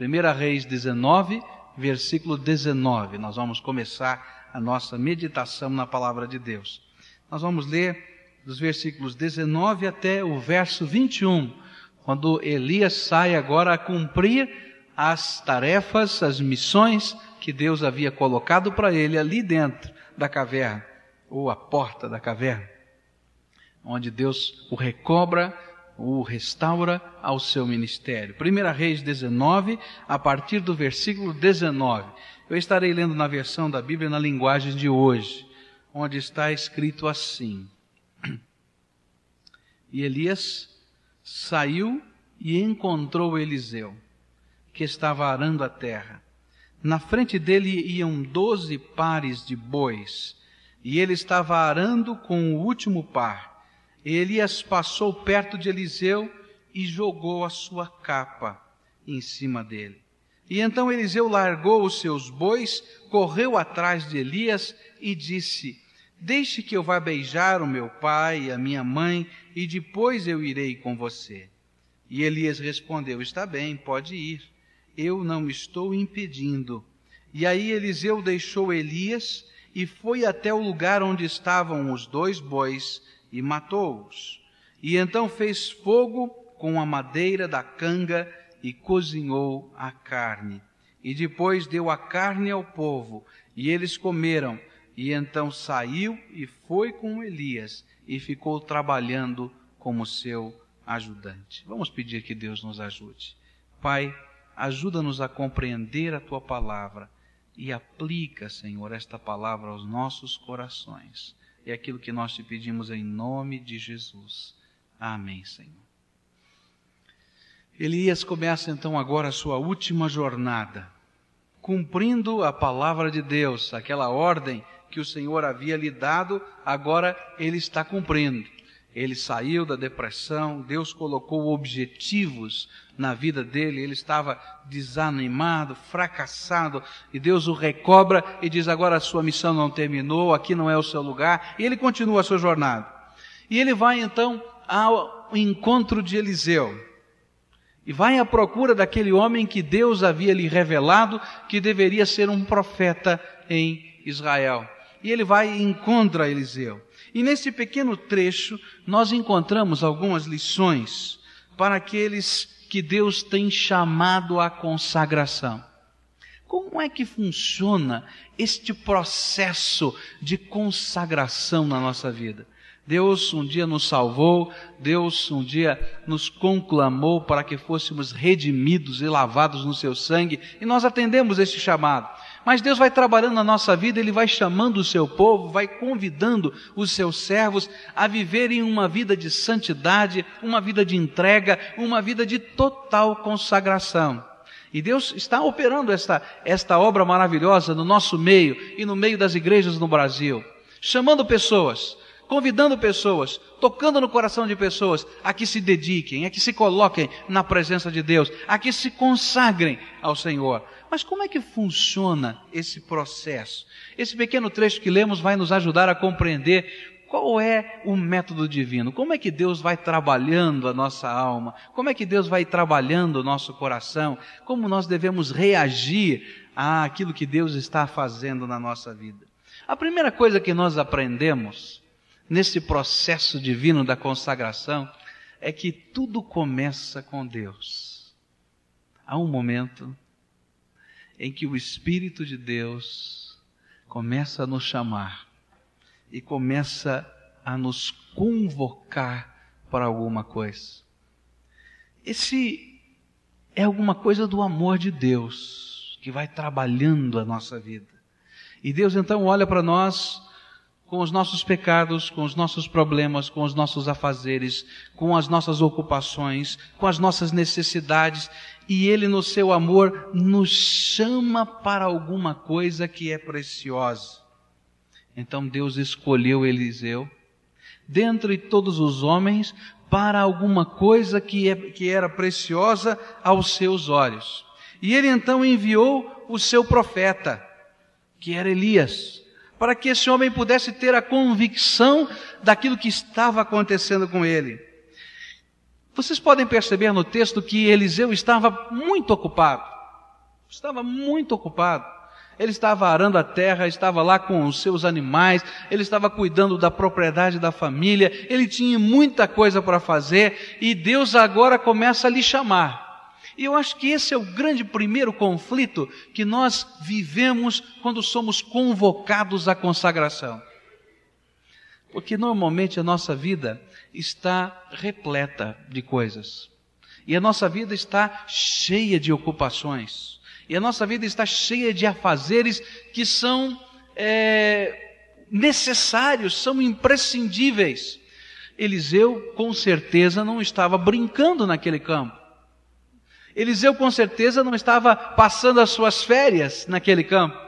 1 Reis 19, versículo 19. Nós vamos começar a nossa meditação na palavra de Deus. Nós vamos ler dos versículos 19 até o verso 21, quando Elias sai agora a cumprir as tarefas, as missões que Deus havia colocado para ele ali dentro da caverna, ou a porta da caverna, onde Deus o recobra, o restaura ao seu ministério. 1 Reis 19, a partir do versículo 19. Eu estarei lendo na versão da Bíblia na linguagem de hoje, onde está escrito assim: E Elias saiu e encontrou Eliseu que estava arando a terra. Na frente dele iam doze pares de bois, e ele estava arando com o último par. Elias passou perto de Eliseu e jogou a sua capa em cima dele. E então Eliseu largou os seus bois, correu atrás de Elias e disse: Deixe que eu vá beijar o meu pai e a minha mãe, e depois eu irei com você. E Elias respondeu: Está bem, pode ir eu não estou impedindo. E aí Eliseu deixou Elias e foi até o lugar onde estavam os dois bois e matou-os. E então fez fogo com a madeira da canga e cozinhou a carne. E depois deu a carne ao povo, e eles comeram. E então saiu e foi com Elias e ficou trabalhando como seu ajudante. Vamos pedir que Deus nos ajude. Pai, ajuda-nos a compreender a tua palavra e aplica, Senhor, esta palavra aos nossos corações. É aquilo que nós te pedimos em nome de Jesus. Amém, Senhor. Elias começa então agora a sua última jornada, cumprindo a palavra de Deus, aquela ordem que o Senhor havia lhe dado, agora ele está cumprindo. Ele saiu da depressão, Deus colocou objetivos na vida dele, ele estava desanimado, fracassado, e Deus o recobra e diz: agora a sua missão não terminou, aqui não é o seu lugar, e ele continua a sua jornada. E ele vai então ao encontro de Eliseu, e vai à procura daquele homem que Deus havia lhe revelado que deveria ser um profeta em Israel. E ele vai e encontra Eliseu. E nesse pequeno trecho, nós encontramos algumas lições para aqueles que Deus tem chamado à consagração. Como é que funciona este processo de consagração na nossa vida? Deus um dia nos salvou, Deus um dia nos conclamou para que fôssemos redimidos e lavados no seu sangue, e nós atendemos este chamado. Mas Deus vai trabalhando na nossa vida, Ele vai chamando o seu povo, vai convidando os seus servos a viverem uma vida de santidade, uma vida de entrega, uma vida de total consagração. E Deus está operando esta, esta obra maravilhosa no nosso meio e no meio das igrejas no Brasil, chamando pessoas, convidando pessoas, tocando no coração de pessoas a que se dediquem, a que se coloquem na presença de Deus, a que se consagrem ao Senhor. Mas como é que funciona esse processo? Esse pequeno trecho que lemos vai nos ajudar a compreender qual é o método divino? Como é que Deus vai trabalhando a nossa alma? Como é que Deus vai trabalhando o nosso coração? Como nós devemos reagir àquilo que Deus está fazendo na nossa vida? A primeira coisa que nós aprendemos nesse processo divino da consagração é que tudo começa com Deus. Há um momento em que o Espírito de Deus começa a nos chamar e começa a nos convocar para alguma coisa. Esse é alguma coisa do amor de Deus que vai trabalhando a nossa vida. E Deus então olha para nós com os nossos pecados, com os nossos problemas, com os nossos afazeres, com as nossas ocupações, com as nossas necessidades, e Ele, no seu amor, nos chama para alguma coisa que é preciosa. Então Deus escolheu Eliseu, dentre todos os homens, para alguma coisa que, é, que era preciosa aos seus olhos. E ele então enviou o seu profeta, que era Elias para que esse homem pudesse ter a convicção daquilo que estava acontecendo com ele. Vocês podem perceber no texto que Eliseu estava muito ocupado. Estava muito ocupado. Ele estava arando a terra, estava lá com os seus animais, ele estava cuidando da propriedade da família, ele tinha muita coisa para fazer e Deus agora começa a lhe chamar. E eu acho que esse é o grande primeiro conflito que nós vivemos quando somos convocados à consagração. Porque normalmente a nossa vida está repleta de coisas. E a nossa vida está cheia de ocupações. E a nossa vida está cheia de afazeres que são é, necessários, são imprescindíveis. Eliseu, com certeza, não estava brincando naquele campo. Eliseu, com certeza, não estava passando as suas férias naquele campo.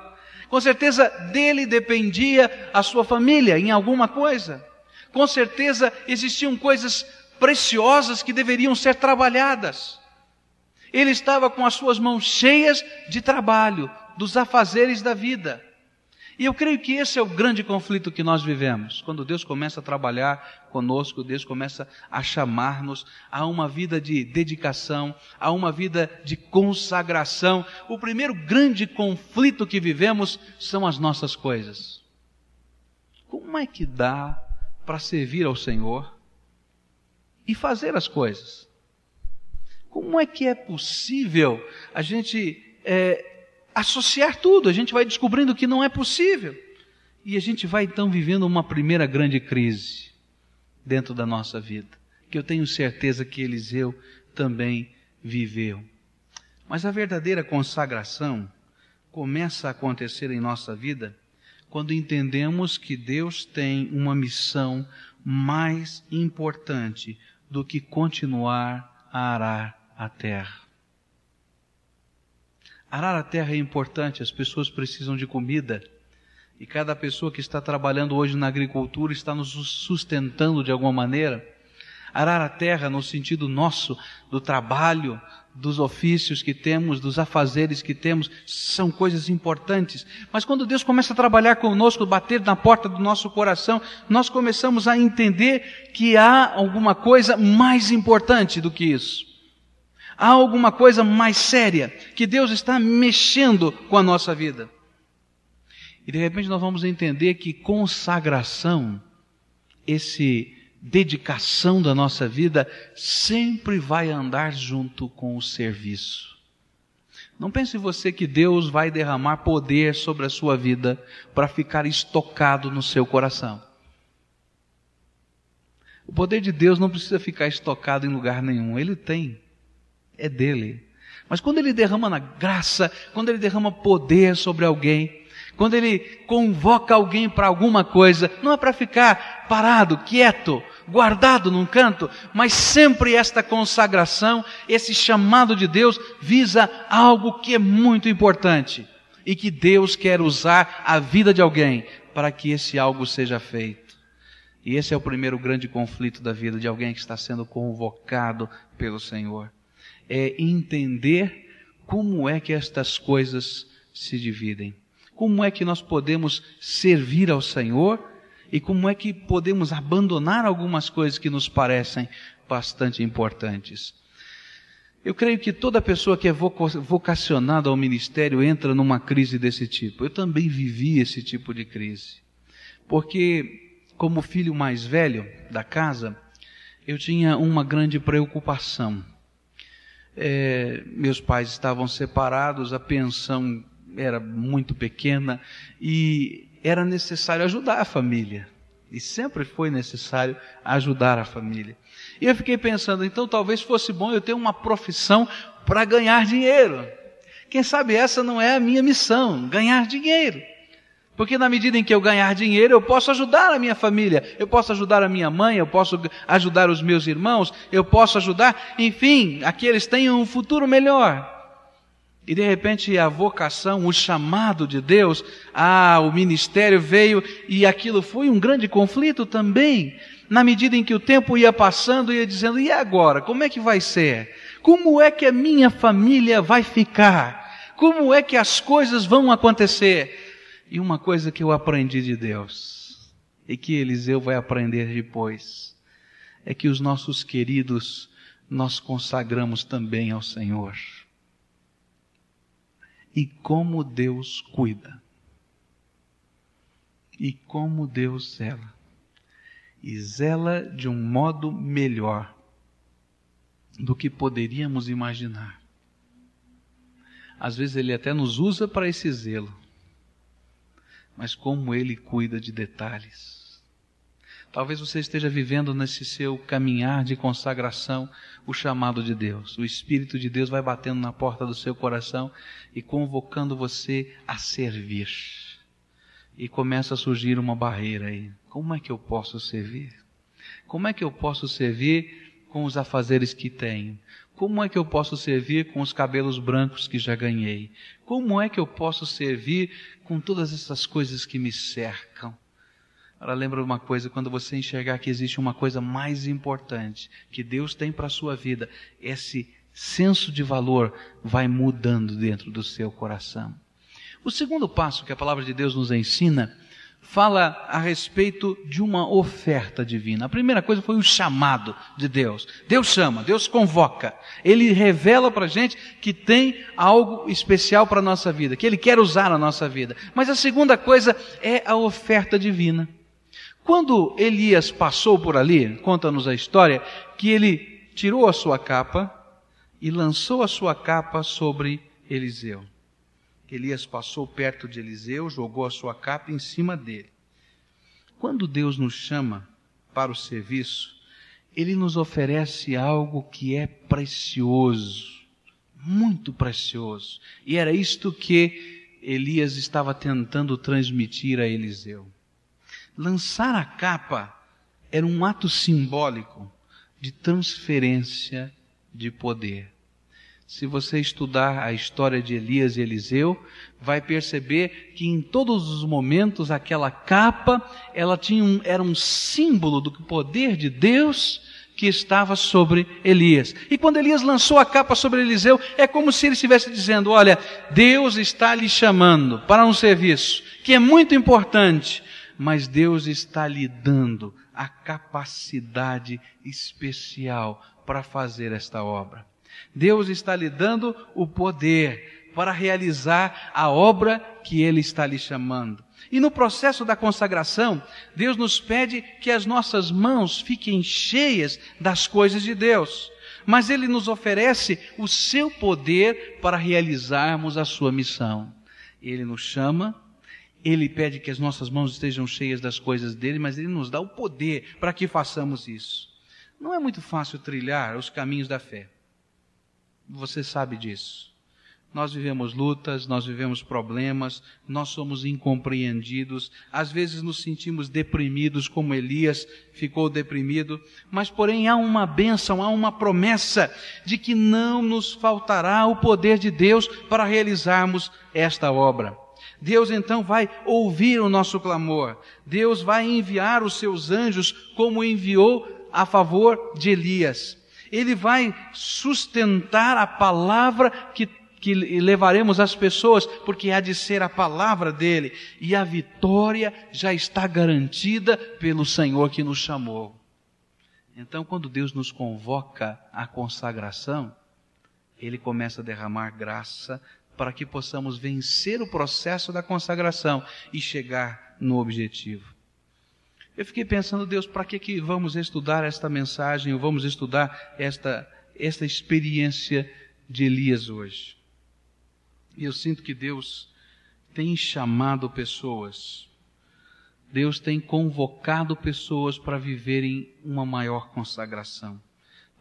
Com certeza, dele dependia a sua família em alguma coisa. Com certeza, existiam coisas preciosas que deveriam ser trabalhadas. Ele estava com as suas mãos cheias de trabalho, dos afazeres da vida. E eu creio que esse é o grande conflito que nós vivemos. Quando Deus começa a trabalhar conosco, Deus começa a chamar-nos a uma vida de dedicação, a uma vida de consagração. O primeiro grande conflito que vivemos são as nossas coisas. Como é que dá para servir ao Senhor e fazer as coisas? Como é que é possível a gente é, associar tudo? A gente vai descobrindo que não é possível. E a gente vai então vivendo uma primeira grande crise dentro da nossa vida, que eu tenho certeza que Eliseu também viveu. Mas a verdadeira consagração começa a acontecer em nossa vida quando entendemos que Deus tem uma missão mais importante do que continuar a arar a terra. Arar a terra é importante, as pessoas precisam de comida. E cada pessoa que está trabalhando hoje na agricultura está nos sustentando de alguma maneira. Arar a terra no sentido nosso, do trabalho, dos ofícios que temos, dos afazeres que temos, são coisas importantes. Mas quando Deus começa a trabalhar conosco, bater na porta do nosso coração, nós começamos a entender que há alguma coisa mais importante do que isso. Há alguma coisa mais séria que Deus está mexendo com a nossa vida. E de repente nós vamos entender que consagração, esse dedicação da nossa vida, sempre vai andar junto com o serviço. Não pense você que Deus vai derramar poder sobre a sua vida para ficar estocado no seu coração. O poder de Deus não precisa ficar estocado em lugar nenhum, ele tem é dele. Mas quando ele derrama na graça, quando ele derrama poder sobre alguém, quando ele convoca alguém para alguma coisa, não é para ficar parado, quieto, guardado num canto, mas sempre esta consagração, esse chamado de Deus visa algo que é muito importante e que Deus quer usar a vida de alguém para que esse algo seja feito. E esse é o primeiro grande conflito da vida de alguém que está sendo convocado pelo Senhor é entender como é que estas coisas se dividem. Como é que nós podemos servir ao Senhor e como é que podemos abandonar algumas coisas que nos parecem bastante importantes. Eu creio que toda pessoa que é vocacionada ao ministério entra numa crise desse tipo. Eu também vivi esse tipo de crise. Porque, como filho mais velho da casa, eu tinha uma grande preocupação é, meus pais estavam separados, a pensão era muito pequena e era necessário ajudar a família. E sempre foi necessário ajudar a família. E eu fiquei pensando, então talvez fosse bom eu ter uma profissão para ganhar dinheiro. Quem sabe essa não é a minha missão, ganhar dinheiro. Porque na medida em que eu ganhar dinheiro, eu posso ajudar a minha família, eu posso ajudar a minha mãe, eu posso ajudar os meus irmãos, eu posso ajudar, enfim, a que eles tenham um futuro melhor. E de repente a vocação, o chamado de Deus, ah, o ministério veio e aquilo foi um grande conflito também. Na medida em que o tempo ia passando, ia dizendo: e agora? Como é que vai ser? Como é que a minha família vai ficar? Como é que as coisas vão acontecer? E uma coisa que eu aprendi de Deus, e que Eliseu vai aprender depois, é que os nossos queridos nós consagramos também ao Senhor. e como Deus cuida. E como Deus zela. E zela de um modo melhor do que poderíamos imaginar. Às vezes ele até nos usa para esse zelo. Mas como ele cuida de detalhes Talvez você esteja vivendo nesse seu caminhar de consagração o chamado de Deus. O Espírito de Deus vai batendo na porta do seu coração e convocando você a servir. E começa a surgir uma barreira aí. Como é que eu posso servir? Como é que eu posso servir com os afazeres que tenho? Como é que eu posso servir com os cabelos brancos que já ganhei? Como é que eu posso servir com todas essas coisas que me cercam? Agora lembra uma coisa, quando você enxergar que existe uma coisa mais importante que Deus tem para a sua vida, esse senso de valor vai mudando dentro do seu coração. O segundo passo que a palavra de Deus nos ensina fala a respeito de uma oferta divina. A primeira coisa foi o chamado de Deus. Deus chama, Deus convoca. Ele revela para a gente que tem algo especial para a nossa vida, que Ele quer usar a nossa vida. Mas a segunda coisa é a oferta divina. Quando Elias passou por ali, conta-nos a história, que ele tirou a sua capa e lançou a sua capa sobre Eliseu. Elias passou perto de Eliseu, jogou a sua capa em cima dele. Quando Deus nos chama para o serviço, ele nos oferece algo que é precioso, muito precioso. E era isto que Elias estava tentando transmitir a Eliseu. Lançar a capa era um ato simbólico de transferência de poder. Se você estudar a história de Elias e Eliseu, vai perceber que em todos os momentos aquela capa, ela tinha um, era um símbolo do poder de Deus que estava sobre Elias. E quando Elias lançou a capa sobre Eliseu, é como se ele estivesse dizendo: Olha, Deus está lhe chamando para um serviço que é muito importante, mas Deus está lhe dando a capacidade especial para fazer esta obra. Deus está lhe dando o poder para realizar a obra que Ele está lhe chamando. E no processo da consagração, Deus nos pede que as nossas mãos fiquem cheias das coisas de Deus. Mas Ele nos oferece o seu poder para realizarmos a sua missão. Ele nos chama ele pede que as nossas mãos estejam cheias das coisas dele, mas ele nos dá o poder para que façamos isso. Não é muito fácil trilhar os caminhos da fé. Você sabe disso. Nós vivemos lutas, nós vivemos problemas, nós somos incompreendidos, às vezes nos sentimos deprimidos, como Elias ficou deprimido, mas porém há uma bênção, há uma promessa de que não nos faltará o poder de Deus para realizarmos esta obra. Deus então vai ouvir o nosso clamor. Deus vai enviar os seus anjos como enviou a favor de Elias. Ele vai sustentar a palavra que, que levaremos às pessoas, porque há de ser a palavra dele. E a vitória já está garantida pelo Senhor que nos chamou. Então, quando Deus nos convoca à consagração, Ele começa a derramar graça para que possamos vencer o processo da consagração e chegar no objetivo. Eu fiquei pensando, Deus, para que, que vamos estudar esta mensagem, ou vamos estudar esta, esta experiência de Elias hoje? E eu sinto que Deus tem chamado pessoas, Deus tem convocado pessoas para viverem uma maior consagração,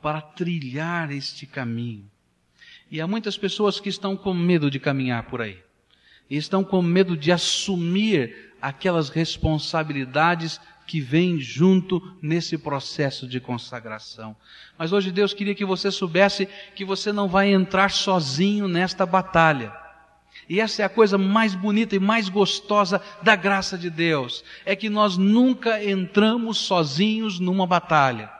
para trilhar este caminho. E há muitas pessoas que estão com medo de caminhar por aí. Estão com medo de assumir aquelas responsabilidades que vêm junto nesse processo de consagração. Mas hoje Deus queria que você soubesse que você não vai entrar sozinho nesta batalha. E essa é a coisa mais bonita e mais gostosa da graça de Deus, é que nós nunca entramos sozinhos numa batalha.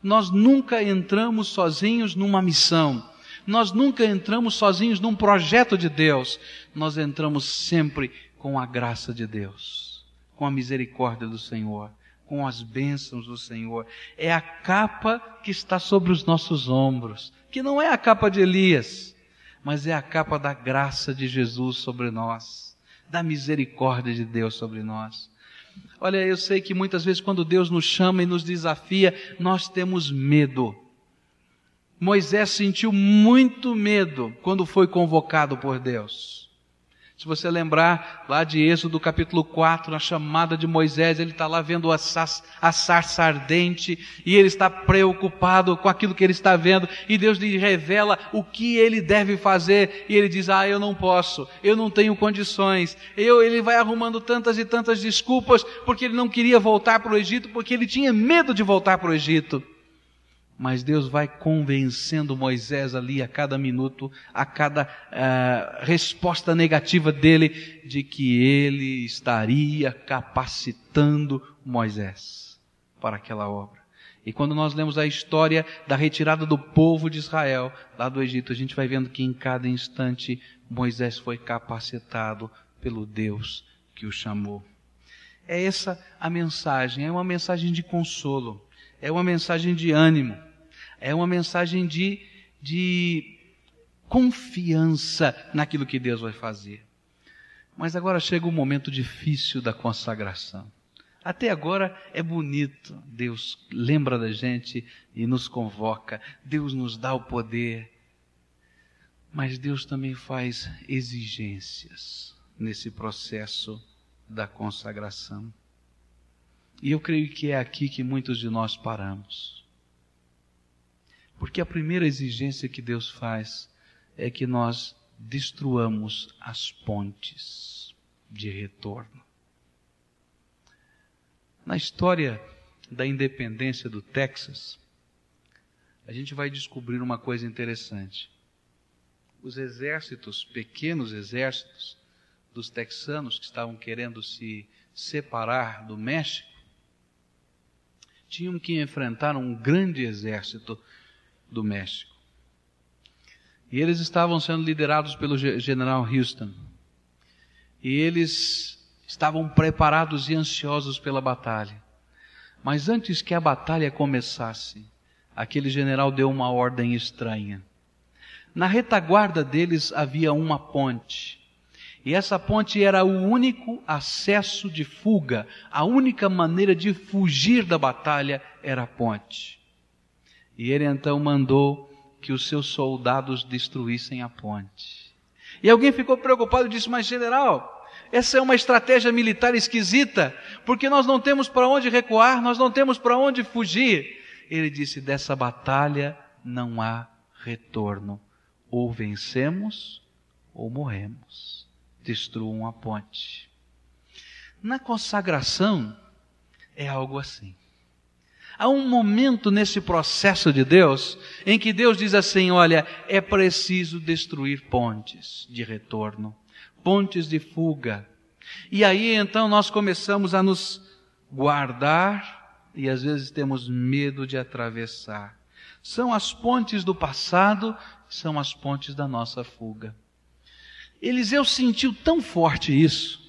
Nós nunca entramos sozinhos numa missão. Nós nunca entramos sozinhos num projeto de Deus. Nós entramos sempre com a graça de Deus, com a misericórdia do Senhor, com as bênçãos do Senhor. É a capa que está sobre os nossos ombros, que não é a capa de Elias, mas é a capa da graça de Jesus sobre nós, da misericórdia de Deus sobre nós. Olha, eu sei que muitas vezes quando Deus nos chama e nos desafia, nós temos medo. Moisés sentiu muito medo quando foi convocado por Deus. Se você lembrar lá de Êxodo capítulo 4, na chamada de Moisés, ele está lá vendo a, a sarça ardente e ele está preocupado com aquilo que ele está vendo e Deus lhe revela o que ele deve fazer e ele diz, ah, eu não posso, eu não tenho condições. Eu, ele vai arrumando tantas e tantas desculpas porque ele não queria voltar para o Egito, porque ele tinha medo de voltar para o Egito mas Deus vai convencendo Moisés ali a cada minuto, a cada uh, resposta negativa dele, de que ele estaria capacitando Moisés para aquela obra. E quando nós lemos a história da retirada do povo de Israel lá do Egito, a gente vai vendo que em cada instante Moisés foi capacitado pelo Deus que o chamou. É essa a mensagem, é uma mensagem de consolo, é uma mensagem de ânimo é uma mensagem de, de confiança naquilo que Deus vai fazer. Mas agora chega o momento difícil da consagração. Até agora é bonito. Deus lembra da gente e nos convoca. Deus nos dá o poder. Mas Deus também faz exigências nesse processo da consagração. E eu creio que é aqui que muitos de nós paramos. Porque a primeira exigência que Deus faz é que nós destruamos as pontes de retorno. Na história da independência do Texas, a gente vai descobrir uma coisa interessante. Os exércitos, pequenos exércitos dos texanos que estavam querendo se separar do México, tinham que enfrentar um grande exército do México. E eles estavam sendo liderados pelo general Houston. E eles estavam preparados e ansiosos pela batalha. Mas antes que a batalha começasse, aquele general deu uma ordem estranha. Na retaguarda deles havia uma ponte. E essa ponte era o único acesso de fuga, a única maneira de fugir da batalha era a ponte. E ele então mandou que os seus soldados destruíssem a ponte. E alguém ficou preocupado e disse: Mas, general, essa é uma estratégia militar esquisita, porque nós não temos para onde recuar, nós não temos para onde fugir. Ele disse: Dessa batalha não há retorno. Ou vencemos ou morremos. Destruam a ponte. Na consagração é algo assim. Há um momento nesse processo de Deus em que Deus diz assim: olha, é preciso destruir pontes de retorno, pontes de fuga. E aí então nós começamos a nos guardar e às vezes temos medo de atravessar. São as pontes do passado, são as pontes da nossa fuga. Eliseu sentiu tão forte isso,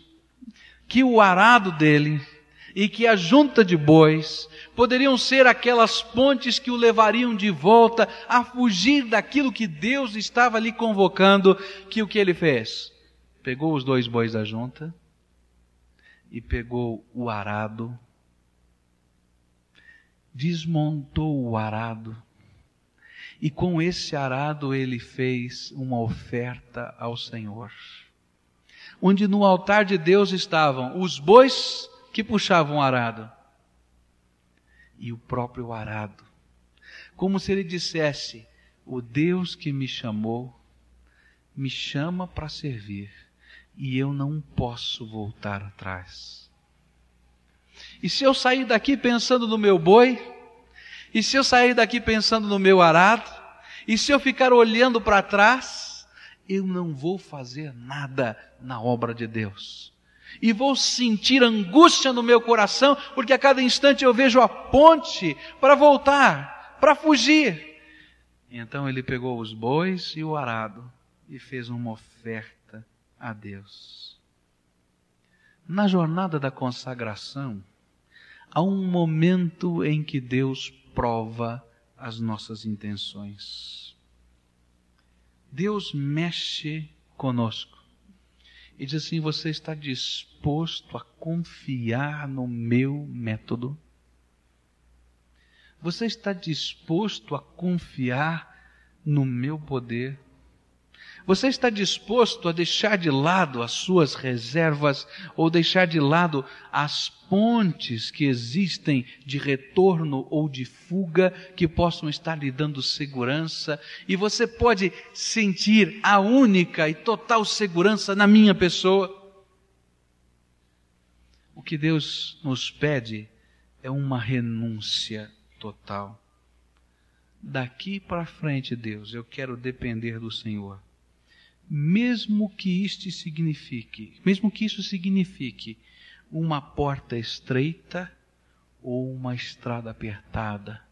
que o arado dele e que a junta de bois poderiam ser aquelas pontes que o levariam de volta a fugir daquilo que Deus estava lhe convocando, que o que ele fez? Pegou os dois bois da junta e pegou o arado, desmontou o arado, e com esse arado ele fez uma oferta ao Senhor. Onde no altar de Deus estavam os bois que puxavam o arado? E o próprio arado. Como se ele dissesse: O Deus que me chamou, me chama para servir e eu não posso voltar atrás. E se eu sair daqui pensando no meu boi, e se eu sair daqui pensando no meu arado, e se eu ficar olhando para trás, eu não vou fazer nada na obra de Deus e vou sentir angústia no meu coração, porque a cada instante eu vejo a ponte para voltar, para fugir. Então ele pegou os bois e o arado e fez uma oferta a Deus. Na jornada da consagração, há um momento em que Deus prova as nossas intenções. Deus mexe conosco. E diz assim: Você está disposto a confiar no meu método? Você está disposto a confiar no meu poder? Você está disposto a deixar de lado as suas reservas ou deixar de lado as pontes que existem de retorno ou de fuga que possam estar lhe dando segurança? E você pode sentir a única e total segurança na minha pessoa? O que Deus nos pede é uma renúncia total. Daqui para frente, Deus, eu quero depender do Senhor mesmo que isto signifique, mesmo que isso signifique uma porta estreita ou uma estrada apertada,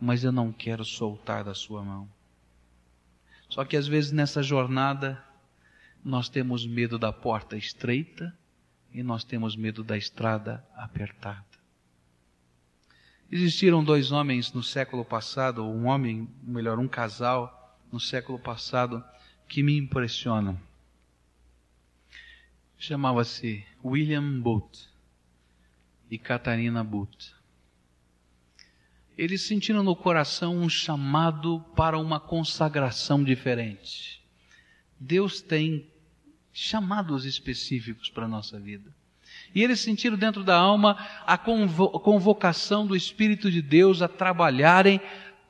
mas eu não quero soltar da sua mão. Só que às vezes nessa jornada nós temos medo da porta estreita e nós temos medo da estrada apertada. Existiram dois homens no século passado, um homem, melhor, um casal no século passado, que me impressionam. Chamava-se William Booth e Catarina Booth. Eles sentiram no coração um chamado para uma consagração diferente. Deus tem chamados específicos para a nossa vida. E eles sentiram dentro da alma a convocação do Espírito de Deus a trabalharem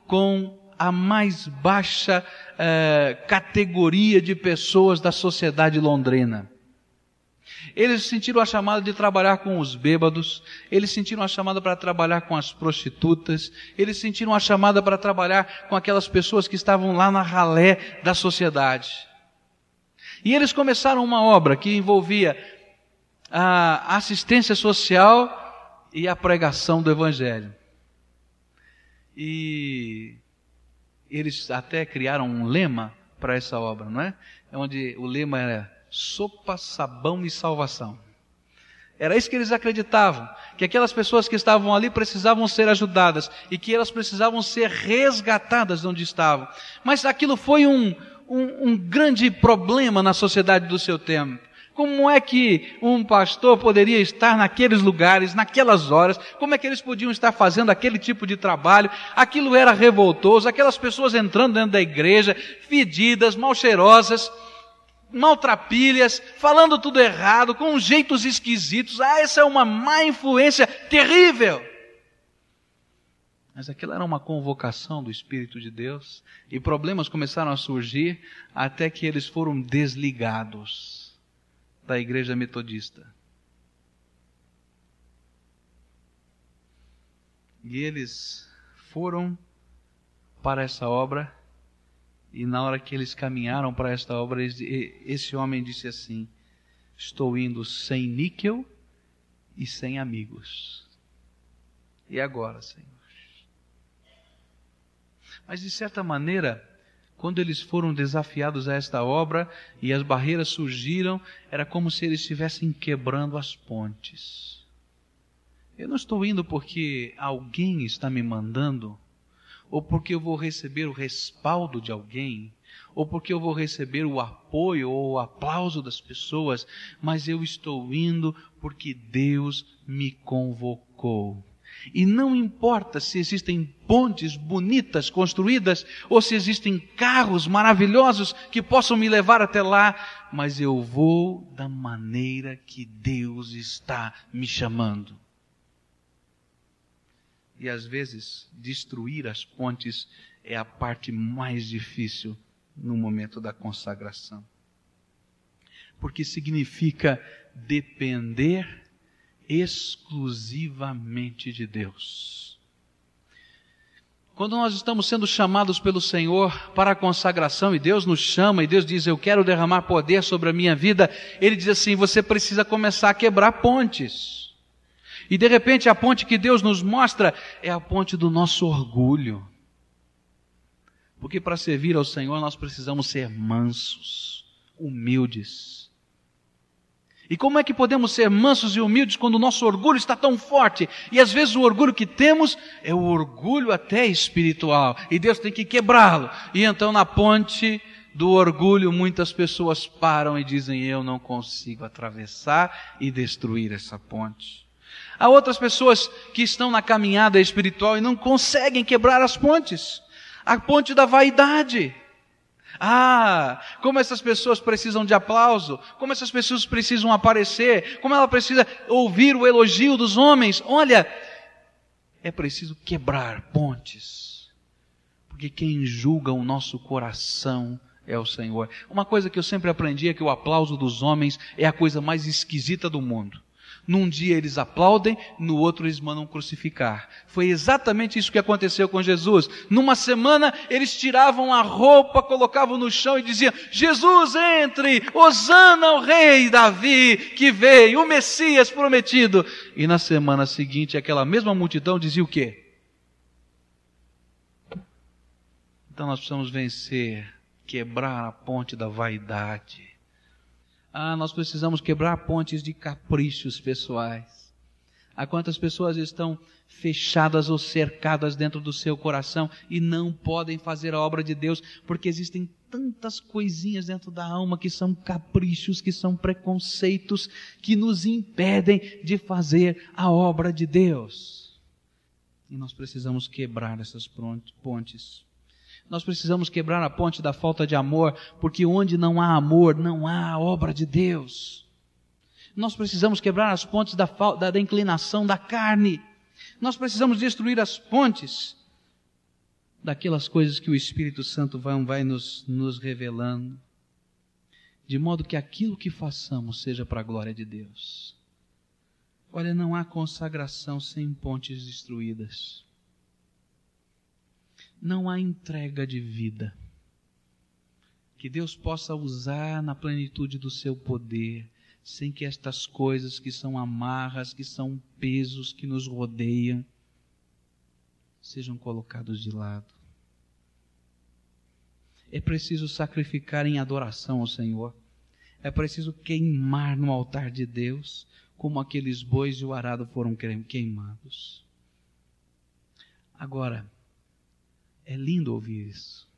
com a mais baixa eh, categoria de pessoas da sociedade londrina. Eles sentiram a chamada de trabalhar com os bêbados, eles sentiram a chamada para trabalhar com as prostitutas, eles sentiram a chamada para trabalhar com aquelas pessoas que estavam lá na ralé da sociedade. E eles começaram uma obra que envolvia a assistência social e a pregação do Evangelho. E eles até criaram um lema para essa obra, não é? é? Onde o lema era sopa, sabão e salvação. Era isso que eles acreditavam, que aquelas pessoas que estavam ali precisavam ser ajudadas e que elas precisavam ser resgatadas de onde estavam. Mas aquilo foi um, um, um grande problema na sociedade do seu tempo. Como é que um pastor poderia estar naqueles lugares, naquelas horas? Como é que eles podiam estar fazendo aquele tipo de trabalho? Aquilo era revoltoso, aquelas pessoas entrando dentro da igreja, fedidas, mal cheirosas, maltrapilhas, falando tudo errado, com jeitos esquisitos. Ah, essa é uma má influência terrível. Mas aquilo era uma convocação do Espírito de Deus e problemas começaram a surgir até que eles foram desligados da igreja metodista. E eles foram para essa obra, e na hora que eles caminharam para esta obra, esse homem disse assim: Estou indo sem níquel e sem amigos. E agora, Senhor? Mas de certa maneira, quando eles foram desafiados a esta obra e as barreiras surgiram, era como se eles estivessem quebrando as pontes. Eu não estou indo porque alguém está me mandando, ou porque eu vou receber o respaldo de alguém, ou porque eu vou receber o apoio ou o aplauso das pessoas, mas eu estou indo porque Deus me convocou. E não importa se existem pontes bonitas construídas ou se existem carros maravilhosos que possam me levar até lá, mas eu vou da maneira que Deus está me chamando. E às vezes, destruir as pontes é a parte mais difícil no momento da consagração. Porque significa depender exclusivamente de Deus. Quando nós estamos sendo chamados pelo Senhor para a consagração e Deus nos chama e Deus diz: Eu quero derramar poder sobre a minha vida, Ele diz assim: Você precisa começar a quebrar pontes. E de repente a ponte que Deus nos mostra é a ponte do nosso orgulho. Porque para servir ao Senhor nós precisamos ser mansos, humildes e como é que podemos ser mansos e humildes quando o nosso orgulho está tão forte? E às vezes o orgulho que temos é o orgulho até espiritual. E Deus tem que quebrá-lo. E então na ponte do orgulho, muitas pessoas param e dizem: Eu não consigo atravessar e destruir essa ponte. Há outras pessoas que estão na caminhada espiritual e não conseguem quebrar as pontes a ponte da vaidade. Ah, como essas pessoas precisam de aplauso, como essas pessoas precisam aparecer, como ela precisa ouvir o elogio dos homens. Olha, é preciso quebrar pontes, porque quem julga o nosso coração é o Senhor. Uma coisa que eu sempre aprendi é que o aplauso dos homens é a coisa mais esquisita do mundo. Num dia eles aplaudem, no outro eles mandam crucificar. Foi exatamente isso que aconteceu com Jesus. Numa semana eles tiravam a roupa, colocavam no chão e diziam: Jesus entre, Osana ao rei Davi que veio, o Messias prometido. E na semana seguinte aquela mesma multidão dizia o quê? Então nós precisamos vencer, quebrar a ponte da vaidade ah, nós precisamos quebrar pontes de caprichos pessoais. Há quantas pessoas estão fechadas ou cercadas dentro do seu coração e não podem fazer a obra de Deus porque existem tantas coisinhas dentro da alma que são caprichos, que são preconceitos, que nos impedem de fazer a obra de Deus. E nós precisamos quebrar essas pontes. Nós precisamos quebrar a ponte da falta de amor, porque onde não há amor, não há obra de Deus. Nós precisamos quebrar as pontes da, da, da inclinação da carne. Nós precisamos destruir as pontes daquelas coisas que o Espírito Santo vai, vai nos, nos revelando, de modo que aquilo que façamos seja para a glória de Deus. Olha, não há consagração sem pontes destruídas não há entrega de vida. Que Deus possa usar na plenitude do seu poder, sem que estas coisas que são amarras, que são pesos que nos rodeiam, sejam colocados de lado. É preciso sacrificar em adoração ao Senhor. É preciso queimar no altar de Deus, como aqueles bois e o arado foram queimados. Agora, é lindo ouvir isso.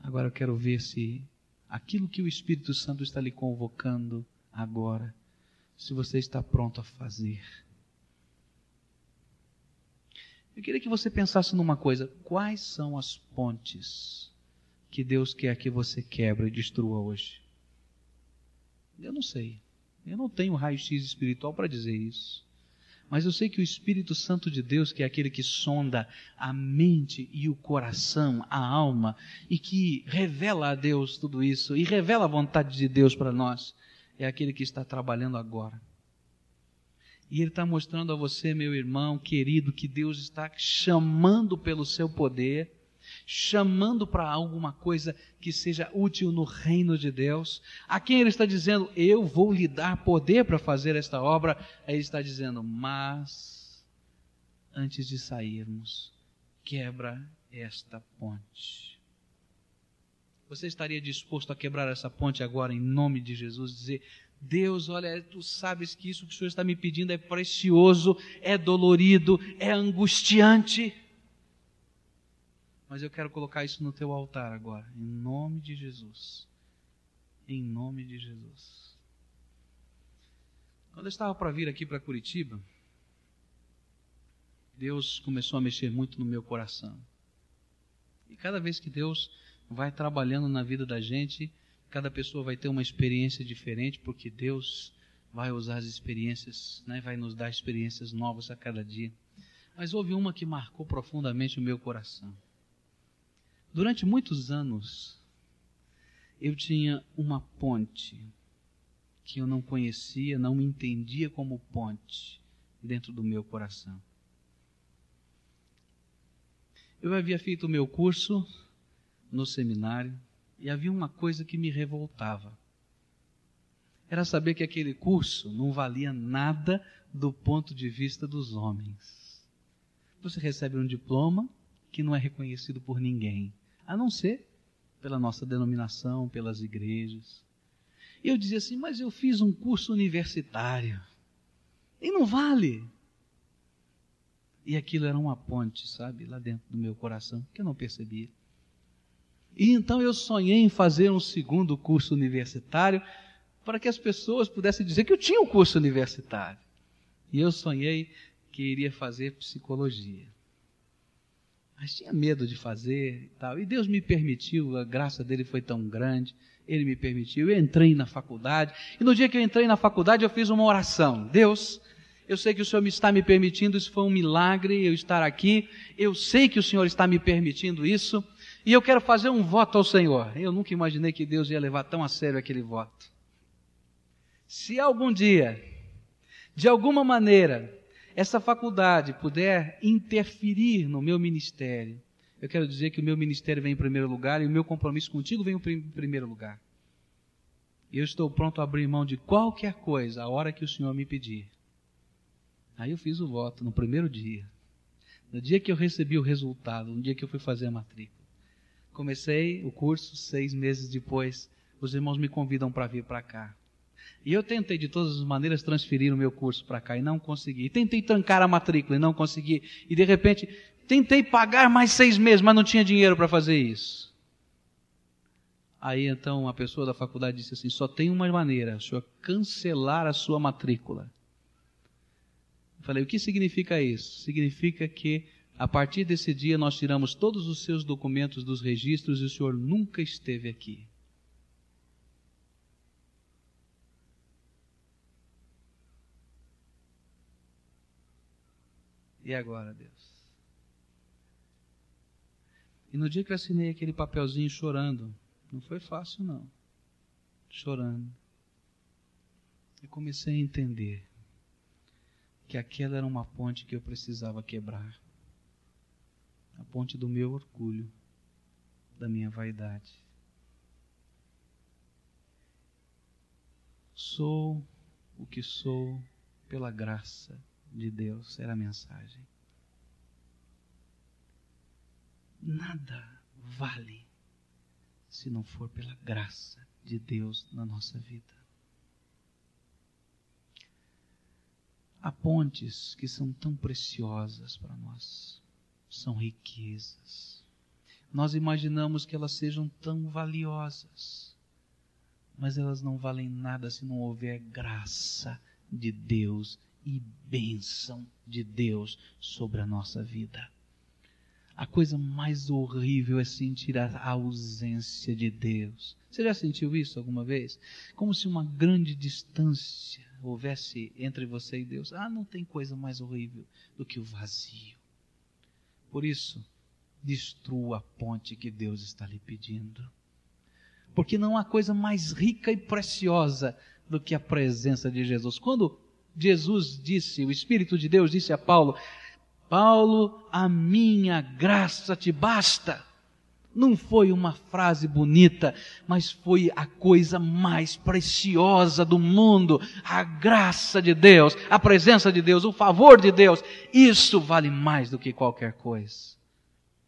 Agora eu quero ver se aquilo que o Espírito Santo está lhe convocando agora, se você está pronto a fazer. Eu queria que você pensasse numa coisa: quais são as pontes que Deus quer que você quebre e destrua hoje? Eu não sei. Eu não tenho raio-x espiritual para dizer isso. Mas eu sei que o Espírito Santo de Deus, que é aquele que sonda a mente e o coração, a alma, e que revela a Deus tudo isso, e revela a vontade de Deus para nós, é aquele que está trabalhando agora. E Ele está mostrando a você, meu irmão querido, que Deus está chamando pelo seu poder chamando para alguma coisa que seja útil no reino de Deus. A quem ele está dizendo, eu vou lhe dar poder para fazer esta obra, ele está dizendo, mas antes de sairmos, quebra esta ponte. Você estaria disposto a quebrar essa ponte agora em nome de Jesus, dizer: Deus, olha, tu sabes que isso que o Senhor está me pedindo é precioso, é dolorido, é angustiante mas eu quero colocar isso no teu altar agora, em nome de Jesus. Em nome de Jesus. Quando eu estava para vir aqui para Curitiba, Deus começou a mexer muito no meu coração. E cada vez que Deus vai trabalhando na vida da gente, cada pessoa vai ter uma experiência diferente, porque Deus vai usar as experiências, né, vai nos dar experiências novas a cada dia. Mas houve uma que marcou profundamente o meu coração. Durante muitos anos, eu tinha uma ponte que eu não conhecia, não me entendia como ponte dentro do meu coração. Eu havia feito o meu curso no seminário e havia uma coisa que me revoltava. Era saber que aquele curso não valia nada do ponto de vista dos homens. Você recebe um diploma que não é reconhecido por ninguém a não ser pela nossa denominação, pelas igrejas. E eu dizia assim, mas eu fiz um curso universitário. E não vale. E aquilo era uma ponte, sabe, lá dentro do meu coração, que eu não percebia. E então eu sonhei em fazer um segundo curso universitário para que as pessoas pudessem dizer que eu tinha um curso universitário. E eu sonhei que iria fazer psicologia. Mas tinha medo de fazer e tal. E Deus me permitiu, a graça dele foi tão grande, ele me permitiu. Eu entrei na faculdade, e no dia que eu entrei na faculdade, eu fiz uma oração. Deus, eu sei que o Senhor está me permitindo, isso foi um milagre eu estar aqui. Eu sei que o Senhor está me permitindo isso. E eu quero fazer um voto ao Senhor. Eu nunca imaginei que Deus ia levar tão a sério aquele voto. Se algum dia, de alguma maneira, essa faculdade puder interferir no meu ministério, eu quero dizer que o meu ministério vem em primeiro lugar e o meu compromisso contigo vem em primeiro lugar. E eu estou pronto a abrir mão de qualquer coisa a hora que o Senhor me pedir. Aí eu fiz o voto no primeiro dia. No dia que eu recebi o resultado, no dia que eu fui fazer a matrícula. Comecei o curso, seis meses depois, os irmãos me convidam para vir para cá. E eu tentei de todas as maneiras transferir o meu curso para cá e não consegui. tentei trancar a matrícula e não consegui. E de repente, tentei pagar mais seis meses, mas não tinha dinheiro para fazer isso. Aí então a pessoa da faculdade disse assim: só tem uma maneira, o senhor cancelar a sua matrícula. Eu falei: o que significa isso? Significa que a partir desse dia, nós tiramos todos os seus documentos dos registros e o senhor nunca esteve aqui. E agora, Deus? E no dia que eu assinei aquele papelzinho chorando, não foi fácil não. Chorando. Eu comecei a entender que aquela era uma ponte que eu precisava quebrar a ponte do meu orgulho, da minha vaidade. Sou o que sou pela graça de Deus, era a mensagem. Nada vale se não for pela graça de Deus na nossa vida. Há pontes que são tão preciosas para nós são riquezas. Nós imaginamos que elas sejam tão valiosas, mas elas não valem nada se não houver graça de Deus e bênção de Deus sobre a nossa vida. A coisa mais horrível é sentir a ausência de Deus. Você já sentiu isso alguma vez? Como se uma grande distância houvesse entre você e Deus. Ah, não tem coisa mais horrível do que o vazio. Por isso, destrua a ponte que Deus está lhe pedindo. Porque não há coisa mais rica e preciosa do que a presença de Jesus. Quando Jesus disse, o Espírito de Deus disse a Paulo: Paulo, a minha graça te basta. Não foi uma frase bonita, mas foi a coisa mais preciosa do mundo. A graça de Deus, a presença de Deus, o favor de Deus. Isso vale mais do que qualquer coisa.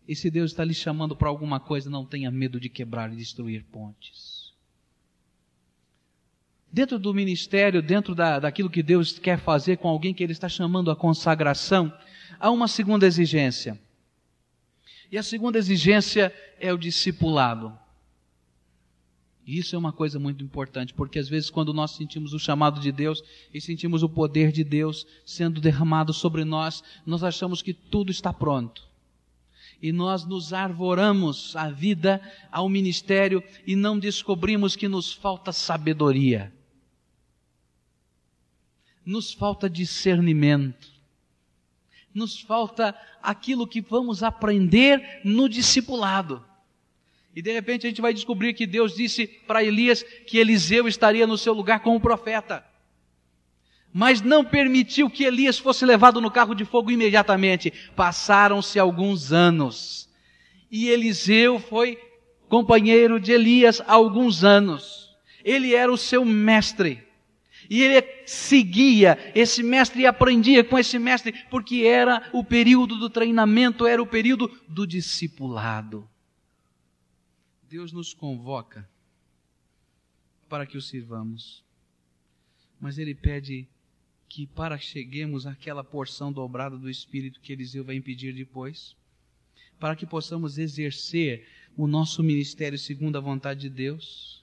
E se Deus está lhe chamando para alguma coisa, não tenha medo de quebrar e destruir pontes. Dentro do ministério, dentro da, daquilo que Deus quer fazer com alguém que Ele está chamando a consagração, há uma segunda exigência. E a segunda exigência é o discipulado. E isso é uma coisa muito importante, porque às vezes quando nós sentimos o chamado de Deus e sentimos o poder de Deus sendo derramado sobre nós, nós achamos que tudo está pronto. E nós nos arvoramos à vida, ao ministério e não descobrimos que nos falta sabedoria. Nos falta discernimento nos falta aquilo que vamos aprender no discipulado. E de repente a gente vai descobrir que Deus disse para Elias que Eliseu estaria no seu lugar como profeta. Mas não permitiu que Elias fosse levado no carro de fogo imediatamente. Passaram-se alguns anos. E Eliseu foi companheiro de Elias há alguns anos. Ele era o seu mestre. E ele seguia esse mestre e aprendia com esse mestre, porque era o período do treinamento, era o período do discipulado. Deus nos convoca para que o sirvamos, mas ele pede que para cheguemos àquela porção dobrada do Espírito que Eliseu vai impedir depois, para que possamos exercer o nosso ministério segundo a vontade de Deus,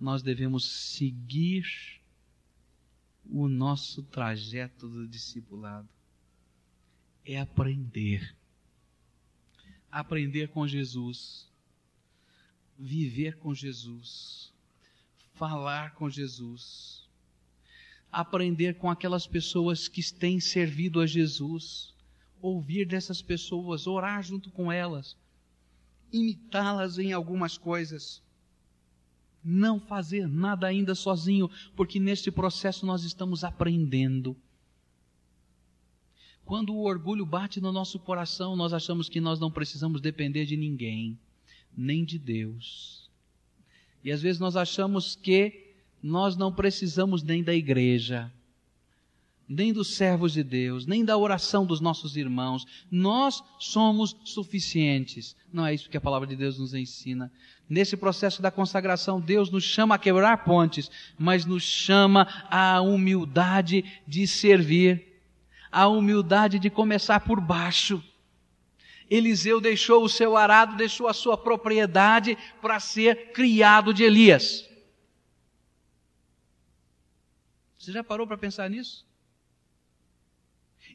nós devemos seguir o nosso trajeto do discipulado. É aprender. Aprender com Jesus. Viver com Jesus. Falar com Jesus. Aprender com aquelas pessoas que têm servido a Jesus. Ouvir dessas pessoas, orar junto com elas. Imitá-las em algumas coisas não fazer nada ainda sozinho, porque neste processo nós estamos aprendendo. Quando o orgulho bate no nosso coração, nós achamos que nós não precisamos depender de ninguém, nem de Deus. E às vezes nós achamos que nós não precisamos nem da igreja, nem dos servos de Deus, nem da oração dos nossos irmãos. Nós somos suficientes. Não é isso que a palavra de Deus nos ensina. Nesse processo da consagração, Deus nos chama a quebrar pontes, mas nos chama à humildade de servir, à humildade de começar por baixo. Eliseu deixou o seu arado, deixou a sua propriedade para ser criado de Elias. Você já parou para pensar nisso?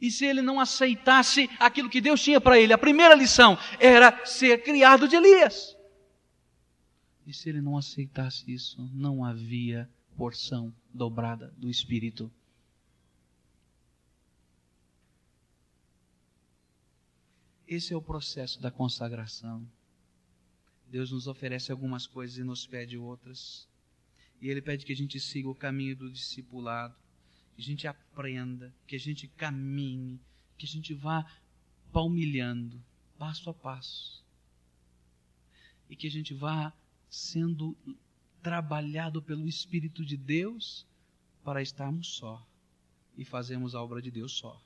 E se ele não aceitasse aquilo que Deus tinha para ele? A primeira lição era ser criado de Elias. E se ele não aceitasse isso, não havia porção dobrada do Espírito. Esse é o processo da consagração. Deus nos oferece algumas coisas e nos pede outras. E Ele pede que a gente siga o caminho do discipulado que a gente aprenda, que a gente caminhe, que a gente vá palmilhando, passo a passo. E que a gente vá sendo trabalhado pelo Espírito de Deus para estarmos só e fazermos a obra de Deus só.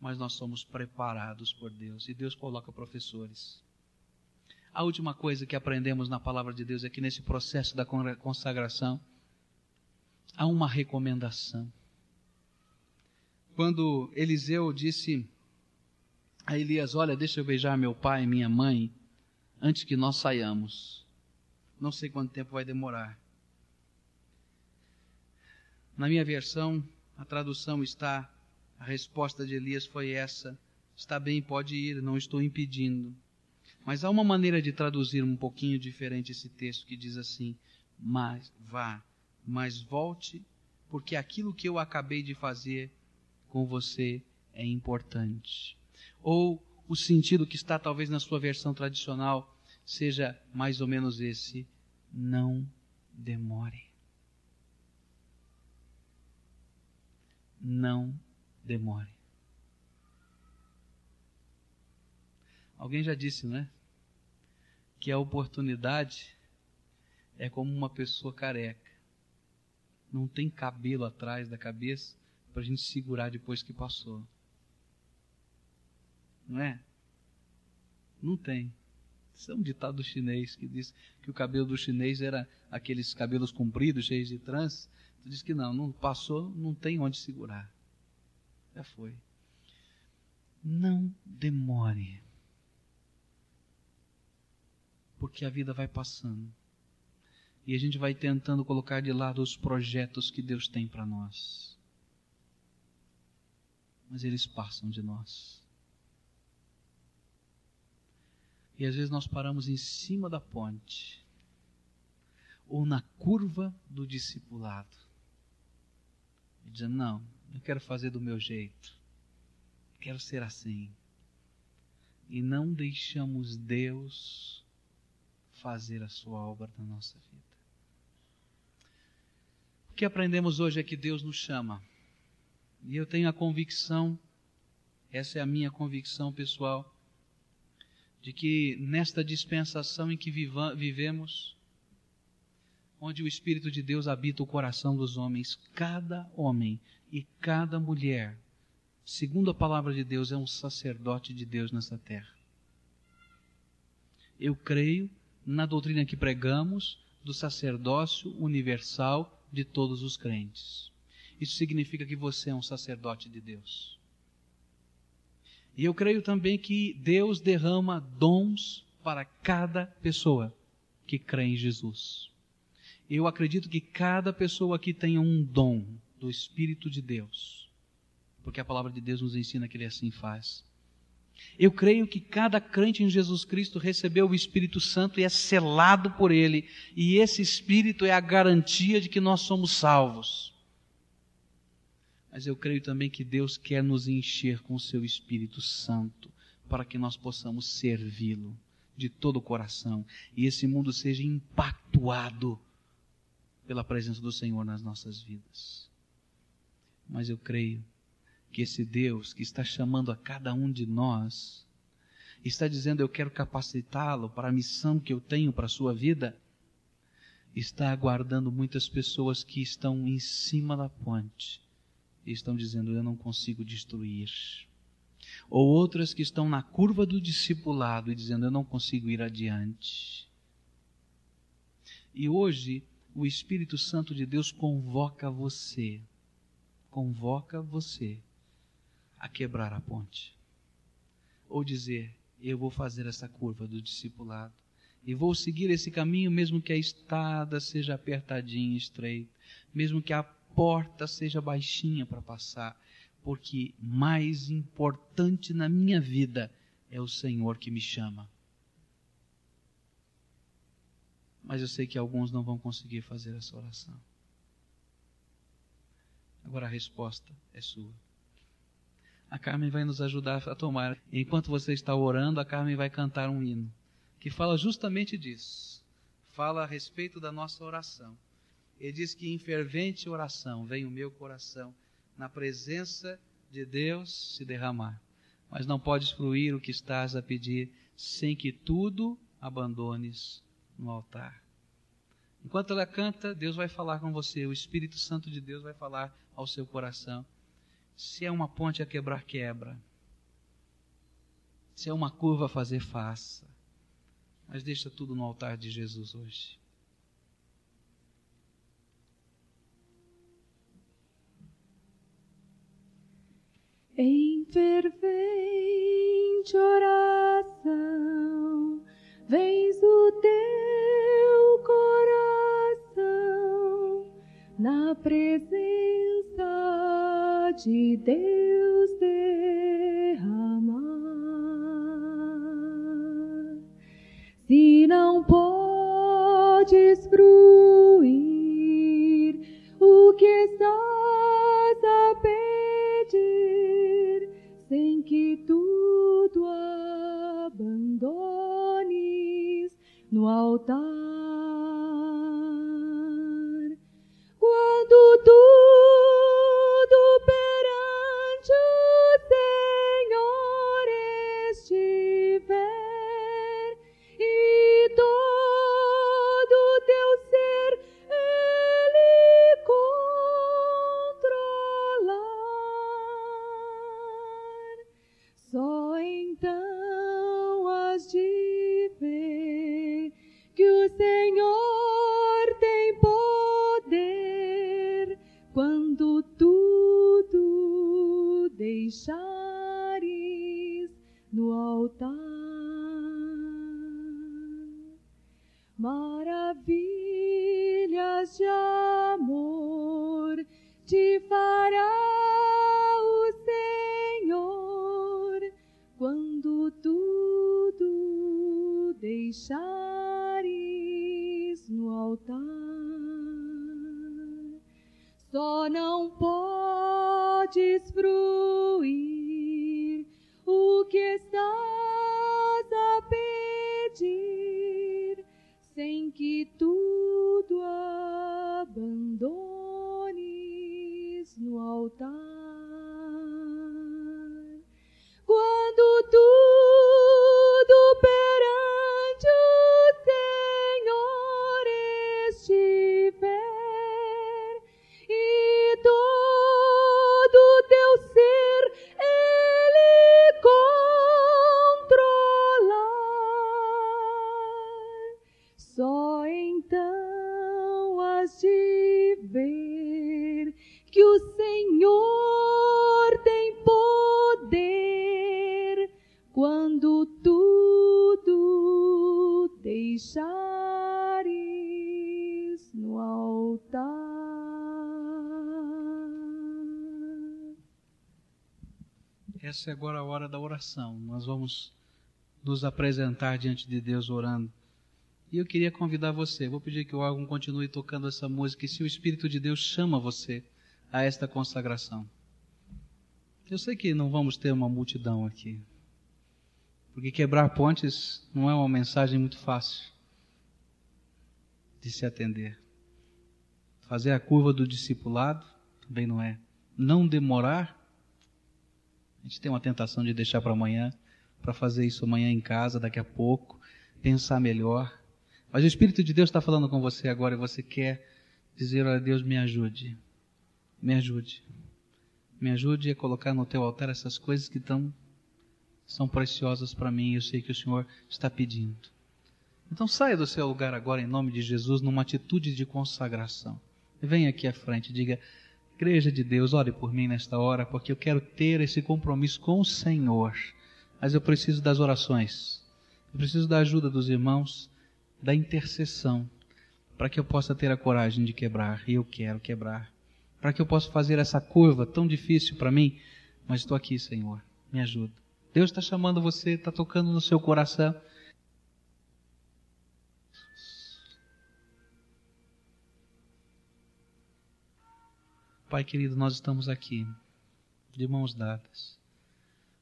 Mas nós somos preparados por Deus e Deus coloca professores. A última coisa que aprendemos na palavra de Deus é que nesse processo da consagração há uma recomendação quando Eliseu disse a Elias: Olha, deixa eu beijar meu pai e minha mãe antes que nós saiamos. Não sei quanto tempo vai demorar. Na minha versão, a tradução está, a resposta de Elias foi essa: Está bem, pode ir, não estou impedindo. Mas há uma maneira de traduzir um pouquinho diferente esse texto que diz assim: Mas vá, mas volte, porque aquilo que eu acabei de fazer com você é importante. Ou o sentido que está talvez na sua versão tradicional seja mais ou menos esse: não demore. Não demore. Alguém já disse, né? Que a oportunidade é como uma pessoa careca. Não tem cabelo atrás da cabeça para a gente segurar depois que passou. Não é? Não tem. Isso é um ditado chinês que diz que o cabelo do chinês era aqueles cabelos compridos, cheios de tranças. Tu diz que não, não passou, não tem onde segurar. Já foi. Não demore. Porque a vida vai passando. E a gente vai tentando colocar de lado os projetos que Deus tem para nós mas eles passam de nós. E às vezes nós paramos em cima da ponte, ou na curva do discipulado, e dizendo: Não, eu quero fazer do meu jeito, quero ser assim. E não deixamos Deus fazer a sua obra na nossa vida. O que aprendemos hoje é que Deus nos chama e eu tenho a convicção, essa é a minha convicção pessoal, de que nesta dispensação em que vivemos, onde o Espírito de Deus habita o coração dos homens, cada homem e cada mulher, segundo a palavra de Deus, é um sacerdote de Deus nessa terra. Eu creio na doutrina que pregamos do sacerdócio universal de todos os crentes. Isso significa que você é um sacerdote de Deus. E eu creio também que Deus derrama dons para cada pessoa que crê em Jesus. Eu acredito que cada pessoa aqui tenha um dom do Espírito de Deus, porque a palavra de Deus nos ensina que Ele assim faz. Eu creio que cada crente em Jesus Cristo recebeu o Espírito Santo e é selado por Ele, e esse Espírito é a garantia de que nós somos salvos. Mas eu creio também que Deus quer nos encher com o Seu Espírito Santo, para que nós possamos servi-lo de todo o coração e esse mundo seja impactuado pela presença do Senhor nas nossas vidas. Mas eu creio que esse Deus que está chamando a cada um de nós, está dizendo eu quero capacitá-lo para a missão que eu tenho para a sua vida, está aguardando muitas pessoas que estão em cima da ponte e estão dizendo eu não consigo destruir. Ou outras que estão na curva do discipulado e dizendo eu não consigo ir adiante. E hoje o Espírito Santo de Deus convoca você, convoca você a quebrar a ponte. Ou dizer, eu vou fazer essa curva do discipulado e vou seguir esse caminho, mesmo que a estrada seja apertadinha, estreita, mesmo que a porta seja baixinha para passar, porque mais importante na minha vida é o Senhor que me chama. Mas eu sei que alguns não vão conseguir fazer essa oração. Agora a resposta é sua. A Carmen vai nos ajudar a tomar. Enquanto você está orando, a Carmen vai cantar um hino que fala justamente disso. Fala a respeito da nossa oração. Ele diz que em fervente oração vem o meu coração na presença de Deus se derramar. Mas não podes fruir o que estás a pedir sem que tudo abandones no altar. Enquanto ela canta, Deus vai falar com você, o Espírito Santo de Deus vai falar ao seu coração. Se é uma ponte a quebrar, quebra. Se é uma curva a fazer, faça. Mas deixa tudo no altar de Jesus hoje. Em fervente oração, vens o teu coração na presença de Deus derramar. Se não podes fruir o que estás sem que tudo abandones no altar. Então has de essa é agora a hora da oração. Nós vamos nos apresentar diante de Deus orando. E eu queria convidar você, vou pedir que o órgão continue tocando essa música, e se o Espírito de Deus chama você a esta consagração. Eu sei que não vamos ter uma multidão aqui, porque quebrar pontes não é uma mensagem muito fácil de se atender. Fazer a curva do discipulado também não é. Não demorar. A gente tem uma tentação de deixar para amanhã, para fazer isso amanhã em casa, daqui a pouco, pensar melhor. Mas o Espírito de Deus está falando com você agora e você quer dizer: Olha, Deus, me ajude. Me ajude. Me ajude a colocar no teu altar essas coisas que tão, são preciosas para mim e eu sei que o Senhor está pedindo. Então saia do seu lugar agora em nome de Jesus numa atitude de consagração. Venha aqui à frente diga: Igreja de Deus, ore por mim nesta hora, porque eu quero ter esse compromisso com o Senhor. Mas eu preciso das orações, eu preciso da ajuda dos irmãos, da intercessão, para que eu possa ter a coragem de quebrar, e eu quero quebrar. Para que eu possa fazer essa curva tão difícil para mim, mas estou aqui, Senhor, me ajuda. Deus está chamando você, está tocando no seu coração. Pai querido, nós estamos aqui, de mãos dadas,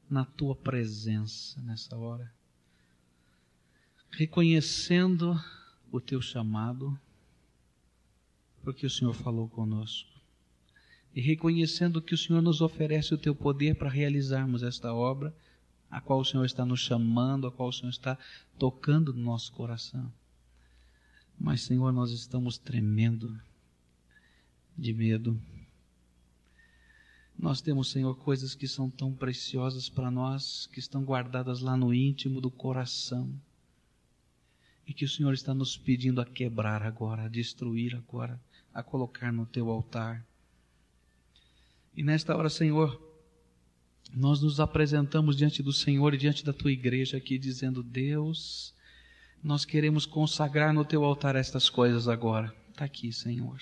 na tua presença nessa hora, reconhecendo o teu chamado, porque o Senhor falou conosco, e reconhecendo que o Senhor nos oferece o teu poder para realizarmos esta obra, a qual o Senhor está nos chamando, a qual o Senhor está tocando no nosso coração. Mas, Senhor, nós estamos tremendo de medo nós temos, Senhor, coisas que são tão preciosas para nós, que estão guardadas lá no íntimo do coração, e que o Senhor está nos pedindo a quebrar agora, a destruir agora, a colocar no teu altar. E nesta hora, Senhor, nós nos apresentamos diante do Senhor e diante da tua igreja aqui, dizendo: Deus, nós queremos consagrar no teu altar estas coisas agora. Está aqui, Senhor.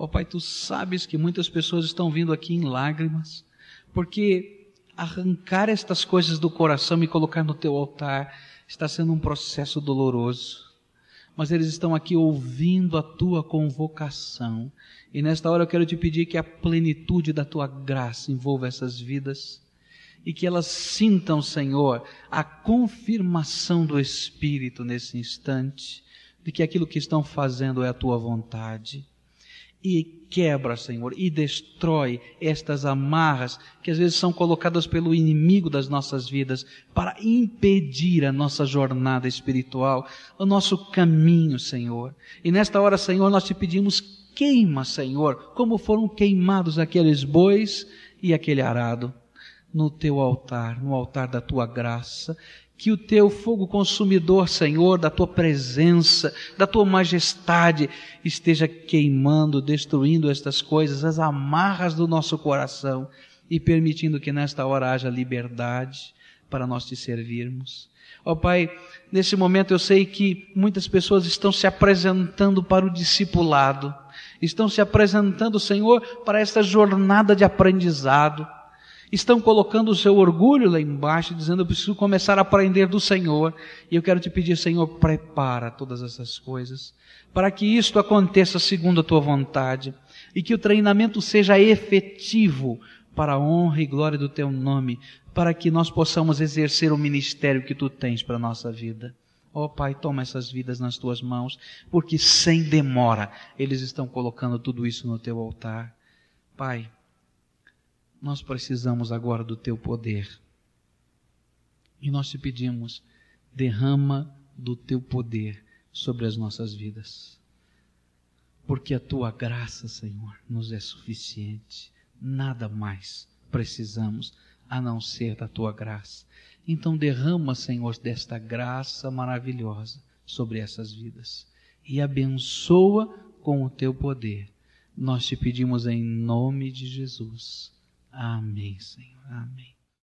Ó oh, Pai, tu sabes que muitas pessoas estão vindo aqui em lágrimas, porque arrancar estas coisas do coração e colocar no teu altar está sendo um processo doloroso. Mas eles estão aqui ouvindo a tua convocação. E nesta hora eu quero te pedir que a plenitude da tua graça envolva essas vidas e que elas sintam, Senhor, a confirmação do Espírito nesse instante de que aquilo que estão fazendo é a tua vontade e quebra, Senhor, e destrói estas amarras que às vezes são colocadas pelo inimigo das nossas vidas para impedir a nossa jornada espiritual, o nosso caminho, Senhor. E nesta hora, Senhor, nós te pedimos queima, Senhor, como foram queimados aqueles bois e aquele arado no teu altar, no altar da tua graça, que o teu fogo consumidor, Senhor, da tua presença, da tua majestade, esteja queimando, destruindo estas coisas, as amarras do nosso coração e permitindo que nesta hora haja liberdade para nós te servirmos. Ó oh, Pai, nesse momento eu sei que muitas pessoas estão se apresentando para o discipulado, estão se apresentando, Senhor, para esta jornada de aprendizado estão colocando o seu orgulho lá embaixo, dizendo: Eu preciso começar a aprender do Senhor. E eu quero te pedir, Senhor, prepara todas essas coisas, para que isto aconteça segundo a tua vontade, e que o treinamento seja efetivo para a honra e glória do teu nome, para que nós possamos exercer o ministério que tu tens para a nossa vida. Ó oh, Pai, toma essas vidas nas tuas mãos, porque sem demora eles estão colocando tudo isso no teu altar. Pai, nós precisamos agora do teu poder. E nós te pedimos, derrama do teu poder sobre as nossas vidas. Porque a tua graça, Senhor, nos é suficiente. Nada mais precisamos a não ser da tua graça. Então derrama, Senhor, desta graça maravilhosa sobre essas vidas e abençoa com o teu poder. Nós te pedimos em nome de Jesus. Amém, Senhor. Amém.